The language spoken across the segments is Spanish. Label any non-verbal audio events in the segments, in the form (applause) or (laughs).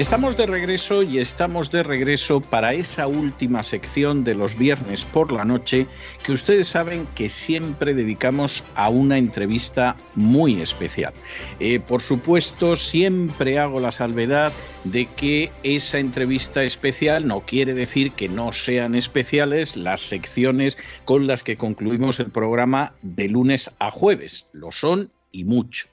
Estamos de regreso y estamos de regreso para esa última sección de los viernes por la noche que ustedes saben que siempre dedicamos a una entrevista muy especial. Eh, por supuesto, siempre hago la salvedad de que esa entrevista especial no quiere decir que no sean especiales las secciones con las que concluimos el programa de lunes a jueves. Lo son y mucho.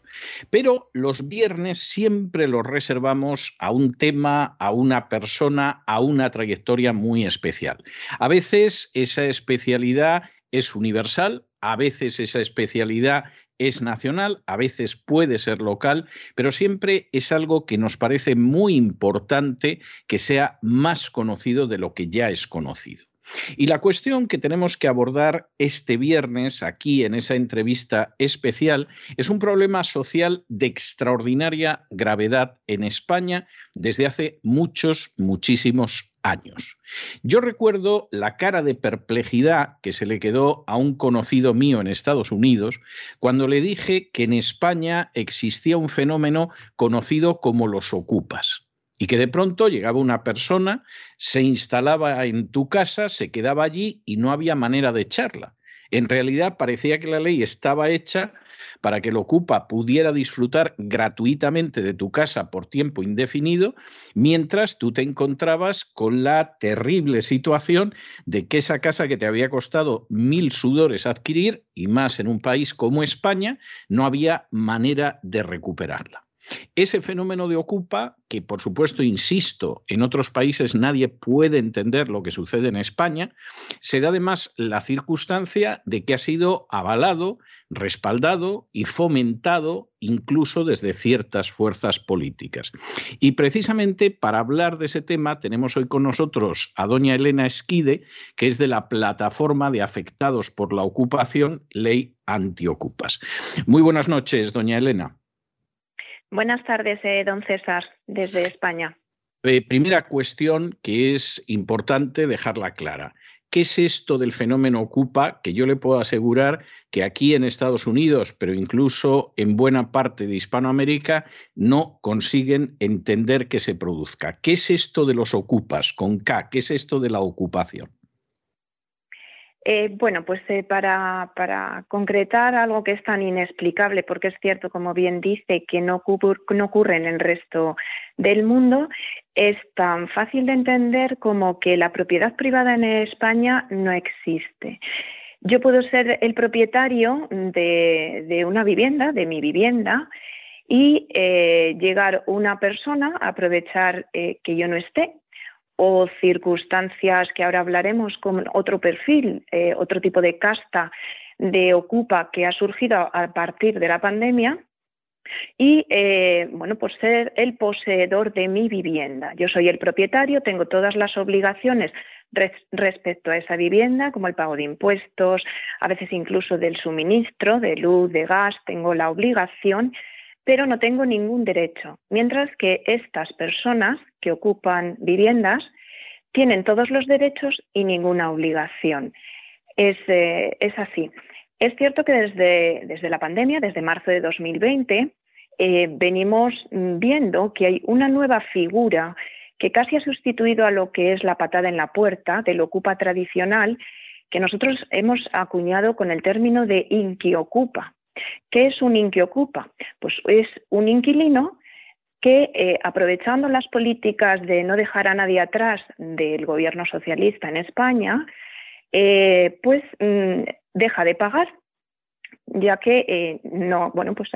Pero los viernes siempre los reservamos a un tema, a una persona, a una trayectoria muy especial. A veces esa especialidad es universal, a veces esa especialidad es nacional, a veces puede ser local, pero siempre es algo que nos parece muy importante que sea más conocido de lo que ya es conocido. Y la cuestión que tenemos que abordar este viernes aquí en esa entrevista especial es un problema social de extraordinaria gravedad en España desde hace muchos, muchísimos años. Yo recuerdo la cara de perplejidad que se le quedó a un conocido mío en Estados Unidos cuando le dije que en España existía un fenómeno conocido como los ocupas y que de pronto llegaba una persona, se instalaba en tu casa, se quedaba allí y no había manera de echarla. En realidad parecía que la ley estaba hecha para que el ocupa pudiera disfrutar gratuitamente de tu casa por tiempo indefinido, mientras tú te encontrabas con la terrible situación de que esa casa que te había costado mil sudores adquirir, y más en un país como España, no había manera de recuperarla. Ese fenómeno de ocupa, que por supuesto, insisto, en otros países nadie puede entender lo que sucede en España, se da además la circunstancia de que ha sido avalado, respaldado y fomentado incluso desde ciertas fuerzas políticas. Y precisamente para hablar de ese tema tenemos hoy con nosotros a doña Elena Esquide, que es de la plataforma de afectados por la ocupación Ley Antiocupas. Muy buenas noches, doña Elena. Buenas tardes, eh, don César, desde España. Eh, primera cuestión que es importante dejarla clara. ¿Qué es esto del fenómeno Ocupa? Que yo le puedo asegurar que aquí en Estados Unidos, pero incluso en buena parte de Hispanoamérica, no consiguen entender que se produzca. ¿Qué es esto de los ocupas con K? ¿Qué es esto de la ocupación? Eh, bueno, pues eh, para, concretar algo que es tan inexplicable, porque es cierto, como bien dice, que no, no ocurre en el resto del mundo, es tan fácil de entender como que la propiedad privada en España no existe. Yo puedo ser el propietario de, una vivienda, de mi vivienda, y eh, llegar una persona a aprovechar que yo no esté o circunstancias que ahora hablaremos con otro perfil, eh, otro tipo de casta de ocupa que ha surgido a partir de la pandemia y eh, bueno pues ser el poseedor de mi vivienda. Yo soy el propietario, tengo todas las obligaciones respecto a esa vivienda, como el pago de impuestos, a veces incluso del suministro de luz, de gas, tengo la obligación pero no tengo ningún derecho. Mientras que estas personas que ocupan viviendas tienen todos los derechos y ninguna obligación. Es, eh, así. Es cierto que desde, desde, la pandemia, desde marzo de 2020, eh, venimos viendo que hay una nueva figura que casi ha sustituido a lo que es la patada en la puerta del ocupa tradicional, que nosotros hemos acuñado con el término de inquiocupa. ¿Qué es un inquiocupa? Pues es un inquilino que, eh, aprovechando las políticas de no dejar a nadie atrás del gobierno socialista en España, eh, pues mm, deja de pagar, ya que eh, no, bueno, pues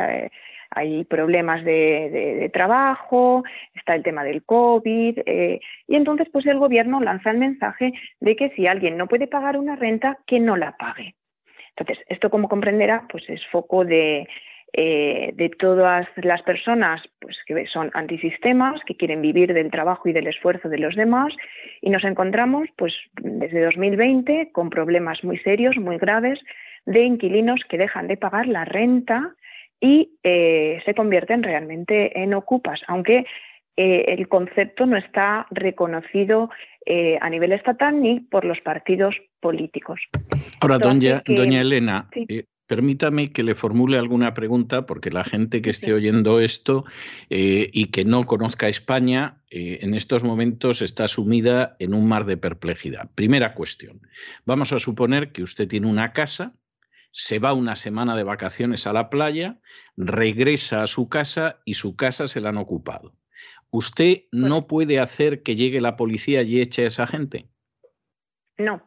hay problemas de, trabajo, está el tema del COVID, y entonces pues el gobierno lanza el mensaje de que si alguien no puede pagar una renta, que no la pague. Entonces, esto como comprenderá, pues es foco de, eh, de todas las personas pues, que son antisistemas, que quieren vivir del trabajo y del esfuerzo de los demás, y nos encontramos pues, desde 2020 con problemas muy serios, muy graves, de inquilinos que dejan de pagar la renta y eh, se convierten realmente en ocupas, aunque eh, el concepto no está reconocido a nivel estatal ni por los partidos políticos. Ahora, doña, doña Elena, Permítame que le formule alguna pregunta, porque la gente que esté oyendo esto eh, y que no conozca España, eh, en estos momentos está sumida en un mar de perplejidad. Primera cuestión. Vamos a suponer que usted tiene una casa, se va una semana de vacaciones a la playa, regresa a su casa y su casa se la han ocupado. ¿Usted no puede hacer que llegue la policía y eche a esa gente? No,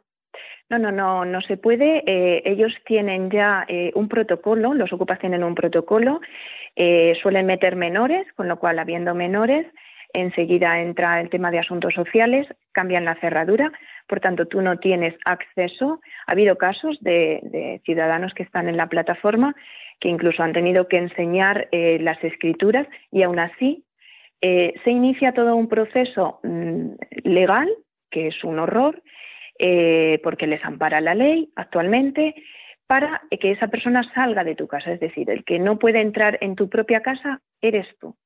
no, no, no, no se puede. Eh, ellos tienen ya eh, un protocolo, los ocupas tienen un protocolo, eh, suelen meter menores, con lo cual, habiendo menores, enseguida entra el tema de asuntos sociales, cambian la cerradura, por tanto, tú no tienes acceso. Ha habido casos de, ciudadanos que están en la plataforma que incluso han tenido que enseñar las escrituras y aún así se inicia todo un proceso mm, legal, que es un horror, eh, porque les ampara la ley actualmente, para que esa persona salga de tu casa. Es decir, el que no puede entrar en tu propia casa eres tú.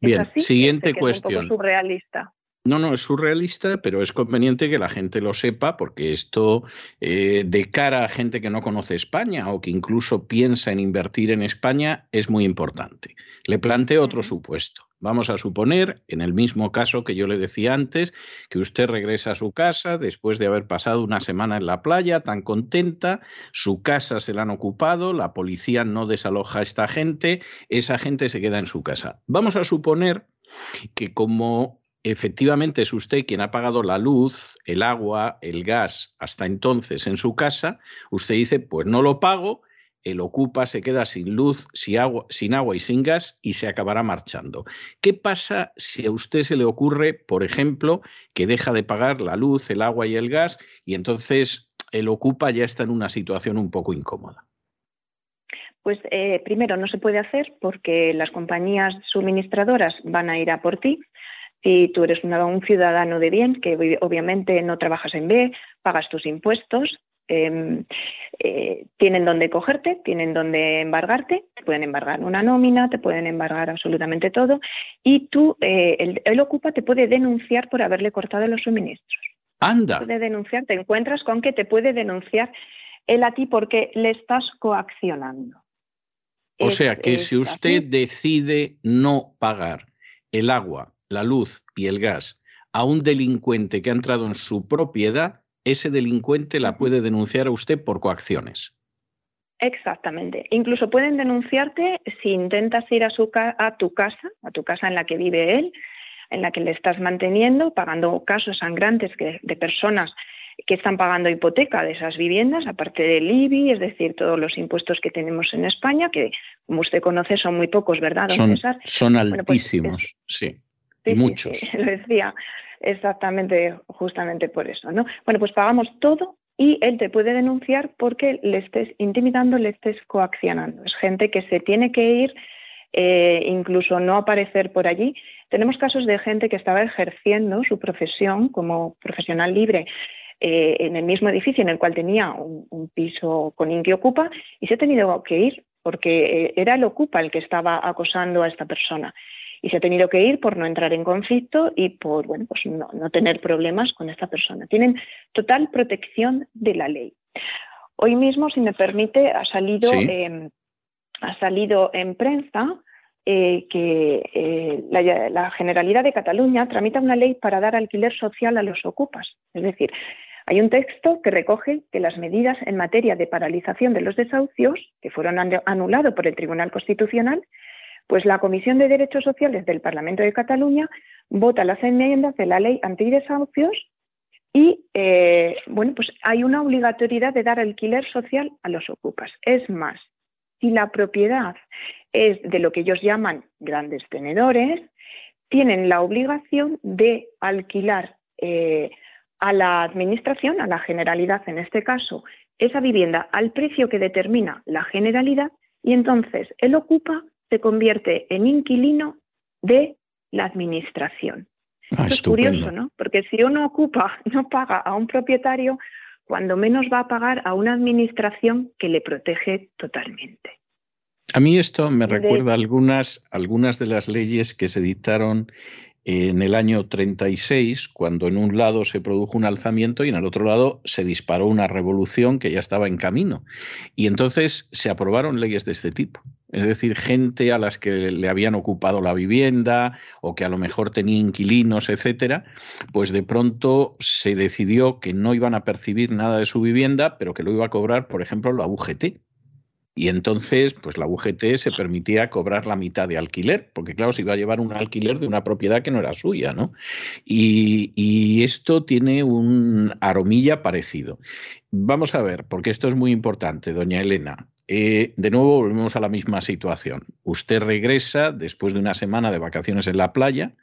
Bien, siguiente cuestión. Es un surrealista. No, no, es surrealista, pero es conveniente que la gente lo sepa porque esto eh, de cara a gente que no conoce España o que incluso piensa en invertir en España es muy importante. Le planteo otro supuesto. Vamos a suponer, en el mismo caso que yo le decía antes, que usted regresa a su casa después de haber pasado una semana en la playa, tan contenta, su casa se la han ocupado, la policía no desaloja a esta gente, esa gente se queda en su casa. Vamos a suponer que como efectivamente es usted quien ha pagado la luz, el agua, el gas hasta entonces en su casa, usted dice, pues no lo pago, el ocupa se queda sin luz, sin agua, sin agua y sin gas y se acabará marchando. ¿Qué pasa si a usted se le ocurre, por ejemplo, que deja de pagar la luz, el agua y el gas y entonces el ocupa ya está en una situación un poco incómoda? Pues eh, primero no se puede hacer porque las compañías suministradoras van a ir a por ti si tú eres un ciudadano de bien, que obviamente no trabajas en B, pagas tus impuestos, em, eh, tienen donde cogerte, tienen donde embargarte, te pueden embargar una nómina, te pueden embargar absolutamente todo, y tú, eh, el, el, Ocupa te puede denunciar por haberle cortado los suministros. Anda. Puede denunciar, te encuentras con que te puede denunciar él a ti porque le estás coaccionando. O sea que si usted decide no pagar el agua, la luz y el gas a un delincuente que ha entrado en su propiedad, ese delincuente la puede denunciar a usted por coacciones. Exactamente. Incluso pueden denunciarte si intentas ir a, su a tu casa, a tu casa en la que vive él, en la que le estás manteniendo, pagando casos sangrantes de personas que están pagando hipoteca de esas viviendas, aparte del IBI, es decir, todos los impuestos que tenemos en España, que como usted conoce son muy pocos, ¿verdad, don son, Son pues, altísimos, sí muchos. (laughs) lo decía exactamente, justamente por eso, ¿no? Bueno, pues pagamos todo y él te puede denunciar porque le estés intimidando, le estés coaccionando. Es gente que se tiene que ir, eh, incluso no aparecer por allí. Tenemos casos de gente que estaba ejerciendo su profesión como profesional libre eh, en el mismo edificio en el cual tenía un, piso con Inque Ocupa y se ha tenido que ir porque eh, era el Ocupa el que estaba acosando a esta persona y se ha tenido que ir por no entrar en conflicto y por bueno, pues no, tener problemas con esta persona. Tienen total protección de la ley. Hoy mismo, si me permite, ha salido, ha salido en prensa eh, que eh, la, la, Generalidad de Cataluña tramita una ley para dar alquiler social a los ocupas. Es decir, hay un texto que recoge que las medidas en materia de paralización de los desahucios, que fueron anulados por el Tribunal Constitucional, pues la Comisión de Derechos Sociales del Parlamento de Cataluña vota las enmiendas de la ley antidesahucios y eh, bueno, pues hay una obligatoriedad de dar alquiler social a los ocupas. Es más, si la propiedad es de lo que ellos llaman grandes tenedores, tienen la obligación de alquilar eh, a la Administración, a la Generalidad en este caso, esa vivienda al precio que determina la Generalidad y entonces el ocupa se convierte en inquilino de la Administración. Ah, es curioso, ¿no? Porque si uno ocupa, (laughs) no paga a un propietario, cuando menos va a pagar a una administración que le protege totalmente. A mí esto me recuerda algunas, algunas de las leyes que se dictaron en el año 36, cuando en un lado se produjo un alzamiento y en el otro lado se disparó una revolución que ya estaba en camino. Y entonces se aprobaron leyes de este tipo. Es decir, gente a las que le habían ocupado la vivienda o que a lo mejor tenía inquilinos, etcétera, pues de pronto se decidió que no iban a percibir nada de su vivienda, pero que lo iba a cobrar, por ejemplo, la UGT. Y entonces, pues la UGT se permitía cobrar la mitad de alquiler, porque claro, se iba a llevar un alquiler de una propiedad que no era suya, ¿no? Y, y esto tiene un aromilla parecido. Vamos a ver, porque esto es muy importante, doña Elena. Eh, de nuevo volvemos a la misma situación. Usted regresa después de una semana de vacaciones en la playa,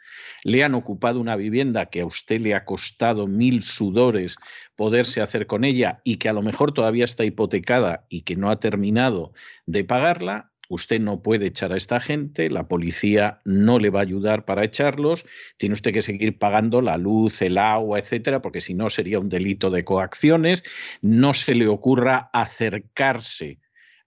le han ocupado una vivienda que a usted le ha costado mil sudores poderse hacer con ella y que a lo mejor todavía está hipotecada y que no ha terminado de pagarla. Usted no puede echar a esta gente, la policía no le va a ayudar para echarlos, tiene usted que seguir pagando la luz, el agua, etcétera, porque si no sería un delito de coacciones. No se le ocurra acercarse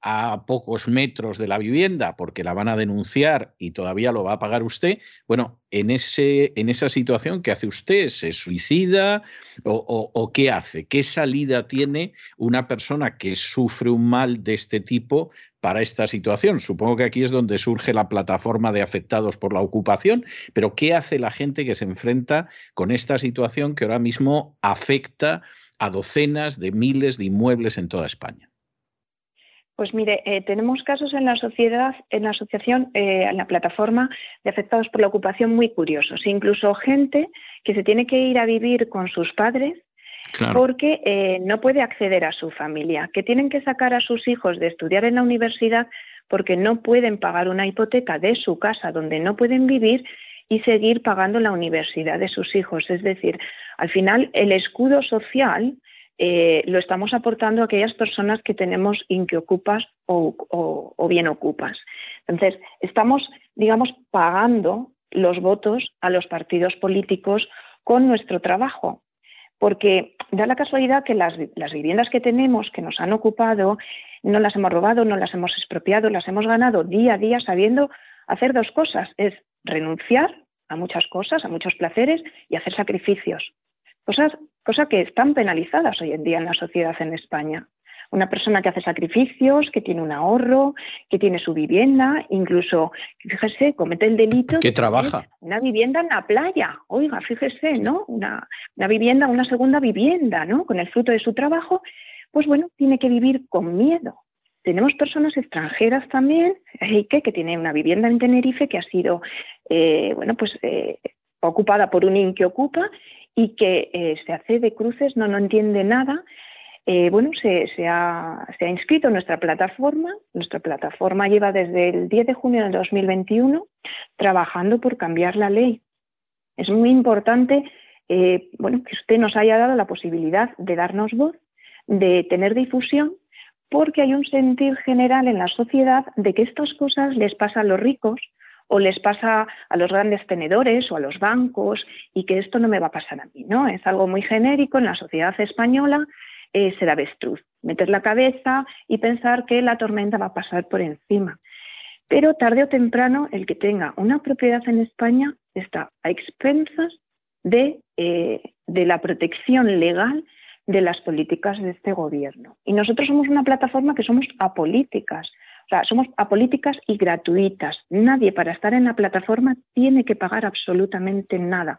a pocos metros de la vivienda porque la van a denunciar y todavía lo va a pagar usted, bueno, en, ese, en esa situación, ¿qué hace usted? ¿Se suicida o, o, qué hace? ¿Qué salida tiene una persona que sufre un mal de este tipo para esta situación? Supongo que aquí es donde surge la plataforma de afectados por la ocupación, pero ¿qué hace la gente que se enfrenta con esta situación que ahora mismo afecta a docenas de miles de inmuebles en toda España? Pues mire, eh, tenemos casos en la sociedad, en la asociación, eh, en la plataforma de afectados por la ocupación muy curiosos. Incluso gente que se tiene que ir a vivir con sus padres porque eh, no puede acceder a su familia, que tienen que sacar a sus hijos de estudiar en la universidad porque no pueden pagar una hipoteca de su casa donde no pueden vivir y seguir pagando la universidad de sus hijos. Es decir, al final el escudo social eh, lo estamos aportando a aquellas personas que tenemos inquiocupas o, o, bien ocupas. Entonces, estamos, digamos, pagando los votos a los partidos políticos con nuestro trabajo, porque da la casualidad que las, las, viviendas que tenemos, que nos han ocupado, no las hemos robado, no las hemos expropiado, las hemos ganado día a día sabiendo hacer dos cosas, es renunciar a muchas cosas, a muchos placeres y hacer sacrificios. Cosas cosa que están penalizadas hoy en día en la sociedad en España. Una persona que hace sacrificios, que tiene un ahorro, que tiene su vivienda, incluso, fíjese, comete el delito. Que trabaja. Una vivienda en la playa, oiga, fíjese, ¿no? Una, una vivienda, una segunda vivienda, ¿no? Con el fruto de su trabajo, pues bueno, tiene que vivir con miedo. Tenemos personas extranjeras también, que, que tiene una vivienda en Tenerife que ha sido, eh, bueno, pues eh, ocupada por un IN que ocupa y que eh, se hace de cruces, no, no entiende nada. Eh, bueno, se, se, ha, se, ha, inscrito en nuestra plataforma. Nuestra plataforma lleva desde el 10 de junio del 2021 trabajando por cambiar la ley. Es muy importante eh, bueno, que usted nos haya dado la posibilidad de darnos voz, de tener difusión, porque hay un sentir general en la sociedad de que estas cosas les pasa a los ricos, o les pasa a los grandes tenedores o a los bancos y que esto no me va a pasar a mí, ¿no? Es algo muy genérico en la sociedad española, eh, ser avestruz, meter la cabeza y pensar que la tormenta va a pasar por encima. Pero tarde o temprano el que tenga una propiedad en España está a expensas de, eh, de la protección legal de las políticas de este gobierno. Y nosotros somos una plataforma que somos apolíticas. O sea, somos apolíticas y gratuitas. Nadie para estar en la plataforma tiene que pagar absolutamente nada.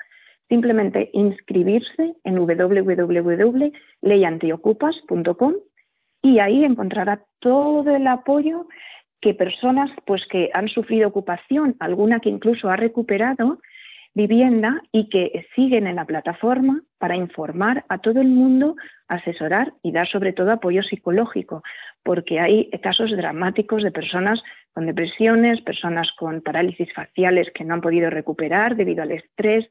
Simplemente inscribirse en www.leyantiocupas.com y ahí encontrará todo el apoyo que personas pues, que han sufrido ocupación, alguna que incluso ha recuperado, vivienda y que siguen en la plataforma para informar a todo el mundo, asesorar y dar sobre todo apoyo psicológico, porque hay casos dramáticos de personas con depresiones, personas con parálisis faciales que no han podido recuperar debido al estrés.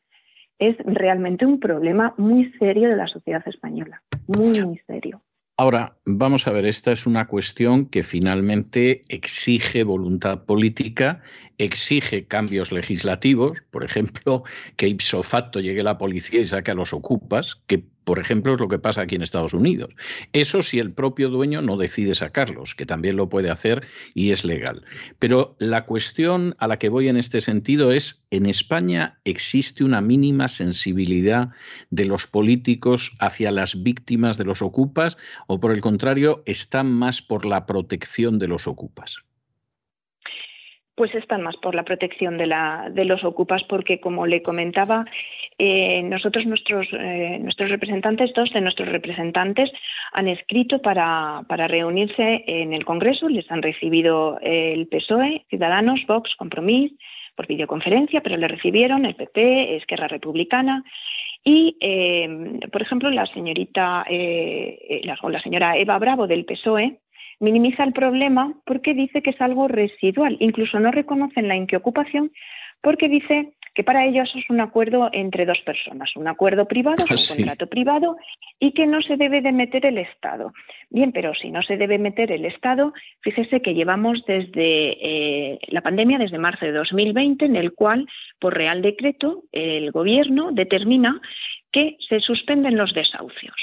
Es realmente un problema muy serio de la sociedad española, muy, muy serio. Ahora, vamos a ver, esta es una cuestión que finalmente exige voluntad política, exige cambios legislativos, por ejemplo, que ipso facto llegue la policía y saque a los ocupas, que por ejemplo, es lo que pasa aquí en Estados Unidos. Eso si el propio dueño no decide sacarlos, que también lo puede hacer y es legal. Pero la cuestión a la que voy en este sentido es, ¿en España existe una mínima sensibilidad de los políticos hacia las víctimas de los ocupas o por el contrario, están más por la protección de los ocupas? pues están más por la protección de, los ocupas, porque como le comentaba, eh, nosotros, nuestros, eh, nuestros representantes, dos de nuestros representantes han escrito para, para, reunirse en el Congreso, les han recibido el PSOE, Ciudadanos, Vox, Compromís, por videoconferencia, pero le recibieron el PP, Esquerra Republicana. Y, eh, por ejemplo, la señorita la, la señora Eva Bravo del PSOE minimiza el problema porque dice que es algo residual. Incluso no reconocen la inquiocupación porque dice que para ellos es un acuerdo entre dos personas, un acuerdo privado, un ah, contrato privado, y que no se debe de meter el Estado. Bien, pero si no se debe meter el Estado, fíjese que llevamos desde eh, la pandemia, desde marzo de 2020, en el cual, por Real Decreto, el Gobierno determina que se suspenden los desahucios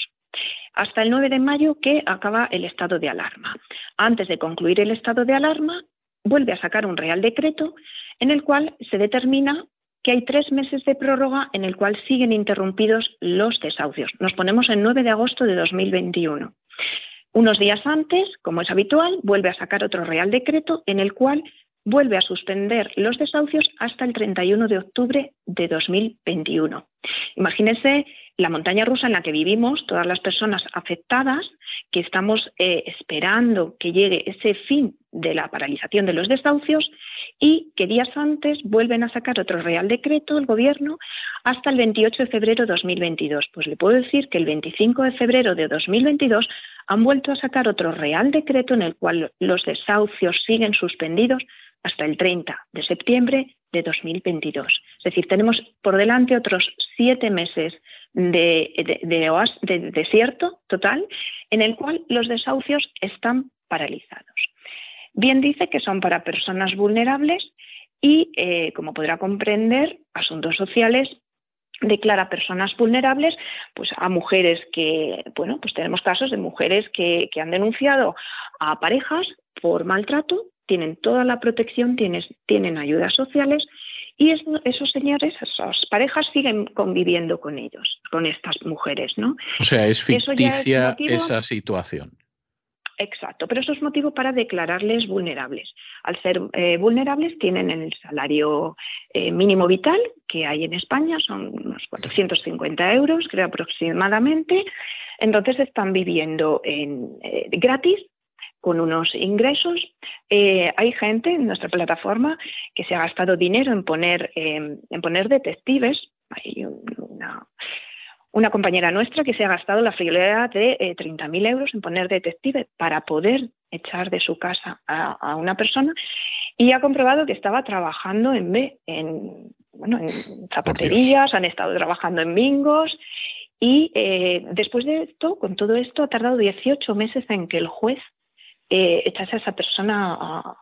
hasta el 9 de mayo que acaba el estado de alarma. Antes de concluir el estado de alarma, vuelve a sacar un Real Decreto en el cual se determina que hay tres meses de prórroga en el cual siguen interrumpidos los desahucios. Nos ponemos el 9 de agosto de 2021. Unos días antes, como es habitual, vuelve a sacar otro Real Decreto en el cual vuelve a suspender los desahucios hasta el 31 de octubre de 2021. Imagínense la montaña rusa en la que vivimos, todas las personas afectadas, que estamos eh, esperando que llegue ese fin de la paralización de los desahucios y que días antes vuelven a sacar otro Real Decreto el Gobierno hasta el 28 de febrero de 2022. Pues le puedo decir que el 25 de febrero de 2022 han vuelto a sacar otro Real Decreto en el cual los desahucios siguen suspendidos hasta el 30 de septiembre de 2022. Es decir, tenemos por delante otros siete meses de, de, desierto total en el cual los desahucios están paralizados. Bien dice que son para personas vulnerables y, eh, como podrá comprender, Asuntos Sociales declara personas vulnerables pues a mujeres que bueno pues tenemos casos de mujeres que, que han denunciado a parejas por maltrato tienen toda la protección tienen ayudas sociales y esos señores, esas parejas siguen conviviendo con ellos, con estas mujeres, ¿no? O sea, es ficticia esa situación. Exacto, pero eso es motivo para declararles vulnerables. Al ser eh, vulnerables tienen el salario eh, mínimo vital que hay en España, son unos 450 euros, creo aproximadamente. Entonces están viviendo en, eh, gratis con unos ingresos. Eh, hay gente en nuestra plataforma que se ha gastado dinero en poner, em, en poner detectives. Hay una, una, compañera nuestra que se ha gastado la friolera de 30.000 eh, euros en poner detectives para poder echar de su casa a, una persona y ha comprobado que estaba trabajando en, en, bueno, en zapaterías, han estado trabajando en bingos y eh, después de esto, con todo esto, ha tardado 18 meses en que el juez eh, echase a esa persona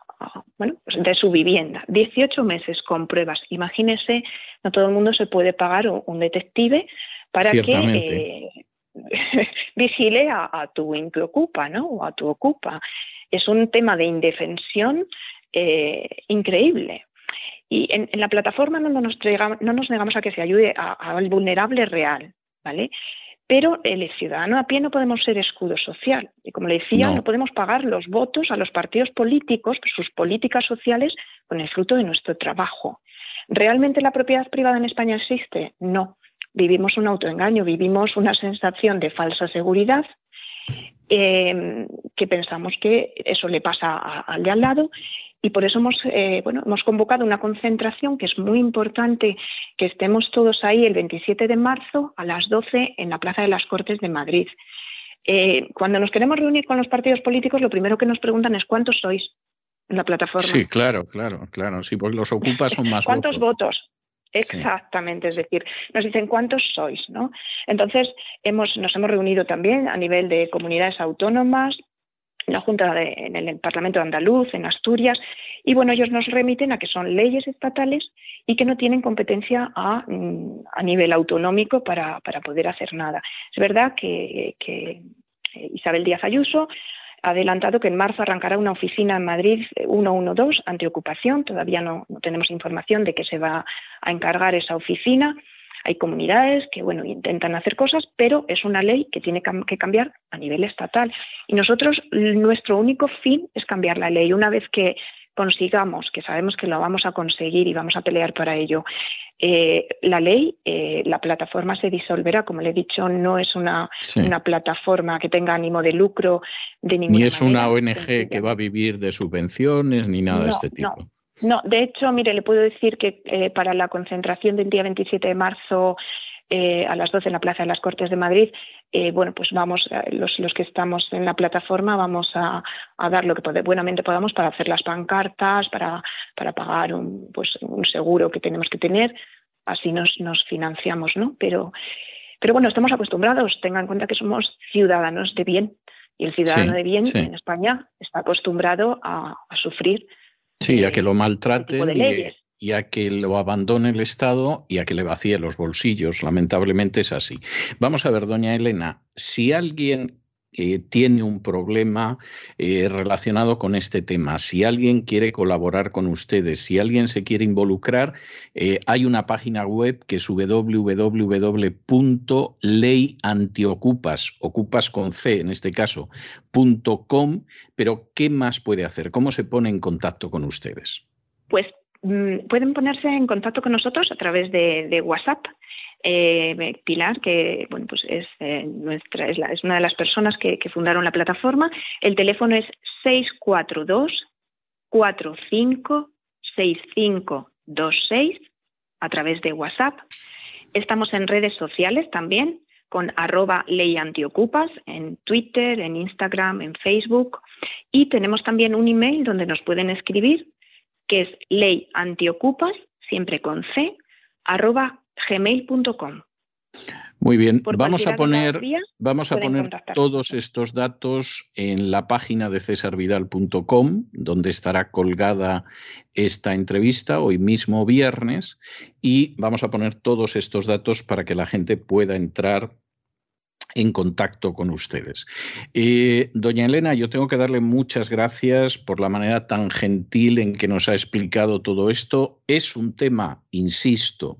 bueno, pues de su vivienda. 18 meses con pruebas. Imagínese, no todo el mundo se puede pagar un, detective para que eh, (laughs) vigile a, tu ocupa, ¿no? O a tu ocupa. Es un tema de indefensión eh, increíble. Y en, la plataforma no nos, no nos negamos a que se ayude al vulnerable real, ¿vale? Pero el ciudadano a pie no podemos ser escudo social. Y como le decía, no. podemos pagar los votos a los partidos políticos, sus políticas sociales, con el fruto de nuestro trabajo. ¿Realmente la propiedad privada en España existe? No. Vivimos un autoengaño, vivimos una sensación de falsa seguridad, eh, que pensamos que eso le pasa al de al lado y por eso hemos, eh, bueno, hemos convocado una concentración que es muy importante que estemos todos ahí el 27 de marzo a las 12 en la Plaza de las Cortes de Madrid. Eh, cuando nos queremos reunir con los partidos políticos, lo primero que nos preguntan es cuántos sois en la plataforma. Sí, claro, claro, claro. Sí, porque los ocupas son más (laughs) ¿Cuántos votos? Exactamente, es decir, nos dicen cuántos sois, ¿no? Entonces, hemos, nos hemos reunido también a nivel de comunidades autónomas, la Junta de, en el Parlamento Andaluz, en Asturias, y bueno, ellos nos remiten a que son leyes estatales y que no tienen competencia a, mm, a nivel autonómico para, para, poder hacer nada. Es verdad que, que eh, Isabel Díaz Ayuso ha adelantado que en marzo arrancará una oficina en Madrid 112 eh, antiocupación. Todavía no, no tenemos información de que se va a encargar esa oficina. Hay comunidades que bueno, intentan hacer cosas, pero es una ley que tiene que cambiar a nivel estatal. Y nosotros, nuestro único fin es cambiar la ley. Una vez que consigamos, que sabemos que lo vamos a conseguir y vamos a pelear para ello, eh, la ley, eh, la plataforma se disolverá. Como le he dicho, no es una, una plataforma que tenga ánimo de lucro de ninguna Ni es una ONG que va a vivir de subvenciones ni nada de este tipo. No, de hecho, mire, le puedo decir que eh, para la concentración del día 27 de marzo eh, a las 12 en la Plaza de las Cortes de Madrid, eh, bueno, pues vamos, los, los, que estamos en la plataforma vamos a, dar lo que buenamente podamos para hacer las pancartas, para, para pagar un, pues, un seguro que tenemos que tener, así nos, nos financiamos, ¿no? Pero, pero bueno, estamos acostumbrados, tengan en cuenta que somos ciudadanos de bien. Y el ciudadano de bien en España está acostumbrado a, a sufrir Sí, a que lo maltrate y, a que lo abandone el Estado y a que le vacíe los bolsillos. Lamentablemente es así. Vamos a ver, doña Elena, si alguien eh, tiene un problema eh, relacionado con este tema, si alguien quiere colaborar con ustedes, si alguien se quiere involucrar, eh, hay una página web que es www.leyantiocupas, ocupas con C en este caso, .com, pero ¿qué más puede hacer? ¿Cómo se pone en contacto con ustedes? Pues mm, pueden ponerse en contacto con nosotros a través de WhatsApp eh, Pilar, que bueno, pues es, eh, nuestra, es, una de las personas que, fundaron la plataforma. El teléfono es 642 45 6526 a través de WhatsApp. Estamos en redes sociales también con arroba ley antiocupas en Twitter, en Instagram, en Facebook y tenemos también un email donde nos pueden escribir que es ley antiocupas, siempre con C, arroba gmail.com. Muy bien, vamos a poner, vamos a poner todos estos datos en la página de cesarvidal.com, donde estará colgada esta entrevista hoy mismo viernes, y vamos a poner todos estos datos para que la gente pueda entrar en contacto con ustedes. Eh, doña Elena, yo tengo que darle muchas gracias por la manera tan gentil en que nos ha explicado todo esto. Es un tema, insisto,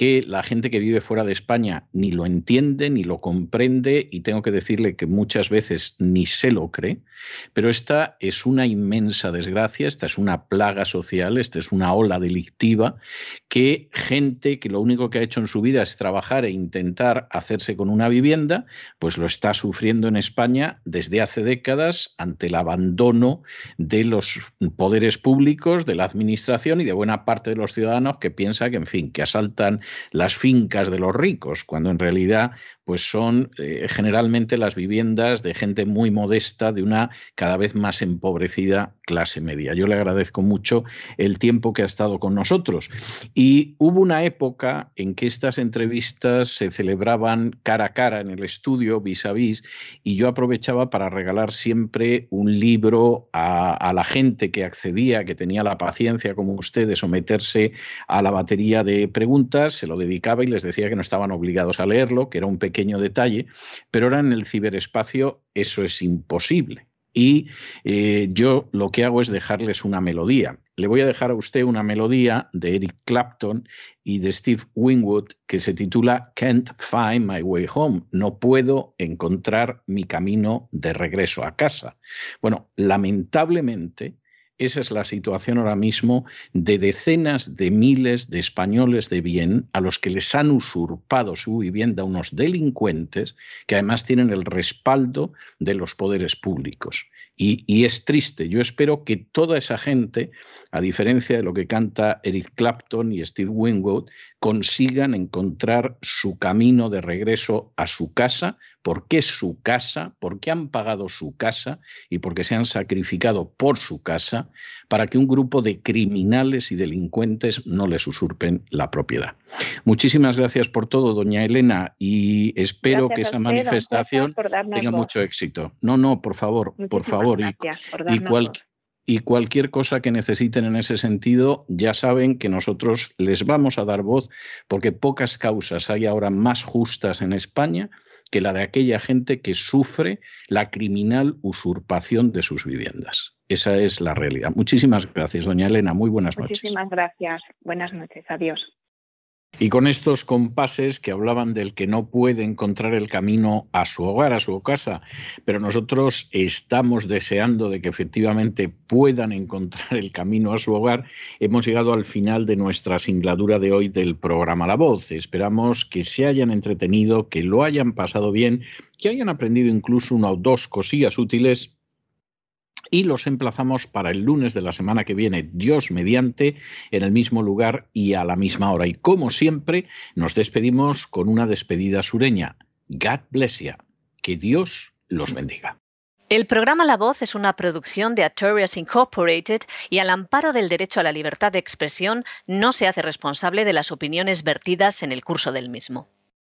que la gente que vive fuera de España ni lo entiende, ni lo comprende, y tengo que decirle que muchas veces ni se lo cree, pero esta es una inmensa desgracia, esta es una plaga social, esta es una ola delictiva, que gente que lo único que ha hecho en su vida es trabajar e intentar hacerse con una vivienda, pues lo está sufriendo en España desde hace décadas ante el abandono de los poderes públicos, de la administración y de buena parte de los ciudadanos que piensa que, en fin, que asaltan las fincas de los ricos, cuando en realidad pues son eh, generalmente las viviendas de gente muy modesta, de una cada vez más empobrecida clase media. Yo le agradezco mucho el tiempo que ha estado con nosotros. Y hubo una época en que estas entrevistas se celebraban cara a cara en el estudio, vis a vis, y yo aprovechaba para regalar siempre un libro a, la gente que accedía, que tenía la paciencia como usted de someterse a la batería de preguntas, se lo dedicaba y les decía que no estaban obligados a leerlo, que era un pequeño detalle, pero ahora en el ciberespacio eso es imposible. Y eh, yo lo que hago es dejarles una melodía. Le voy a dejar a usted una melodía de Eric Clapton y de Steve Winwood que se titula Can't Find My Way Home. No puedo encontrar mi camino de regreso a casa. Bueno, lamentablemente esa es la situación ahora mismo de decenas de miles de españoles de bien a los que les han usurpado su vivienda unos delincuentes que además tienen el respaldo de los poderes públicos. Y, es triste. Yo espero que toda esa gente, a diferencia de lo que canta Eric Clapton y Steve Winwood, consigan encontrar su camino de regreso a su casa, porque es su casa, porque han pagado su casa y porque se han sacrificado por su casa para que un grupo de criminales y delincuentes no les usurpen la propiedad. Muchísimas gracias por todo, doña Elena, y espero que esa manifestación tenga mucho éxito. No, no, por favor, por favor. y, cualquier cosa que necesiten en ese sentido, ya saben que nosotros les vamos a dar voz, porque pocas causas hay ahora más justas en España que la de aquella gente que sufre la criminal usurpación de sus viviendas. Esa es la realidad. Muchísimas gracias, doña Elena. Muy buenas noches. Muchísimas gracias. Buenas noches. Adiós. Y con estos compases que hablaban del que no puede encontrar el camino a su hogar, a su casa, pero nosotros estamos deseando de que efectivamente puedan encontrar el camino a su hogar, hemos llegado al final de nuestra singladura de hoy del programa La Voz. Esperamos que se hayan entretenido, que lo hayan pasado bien, que hayan aprendido incluso una o dos cosillas útiles y los emplazamos para el lunes de la semana que viene, Dios mediante, en el mismo lugar y a la misma hora. Y como siempre, nos despedimos con una despedida sureña. God bless you. Que Dios los bendiga. El programa La Voz es una producción de Artorias Incorporated y al amparo del derecho a la libertad de expresión no se hace responsable de las opiniones vertidas en el curso del mismo.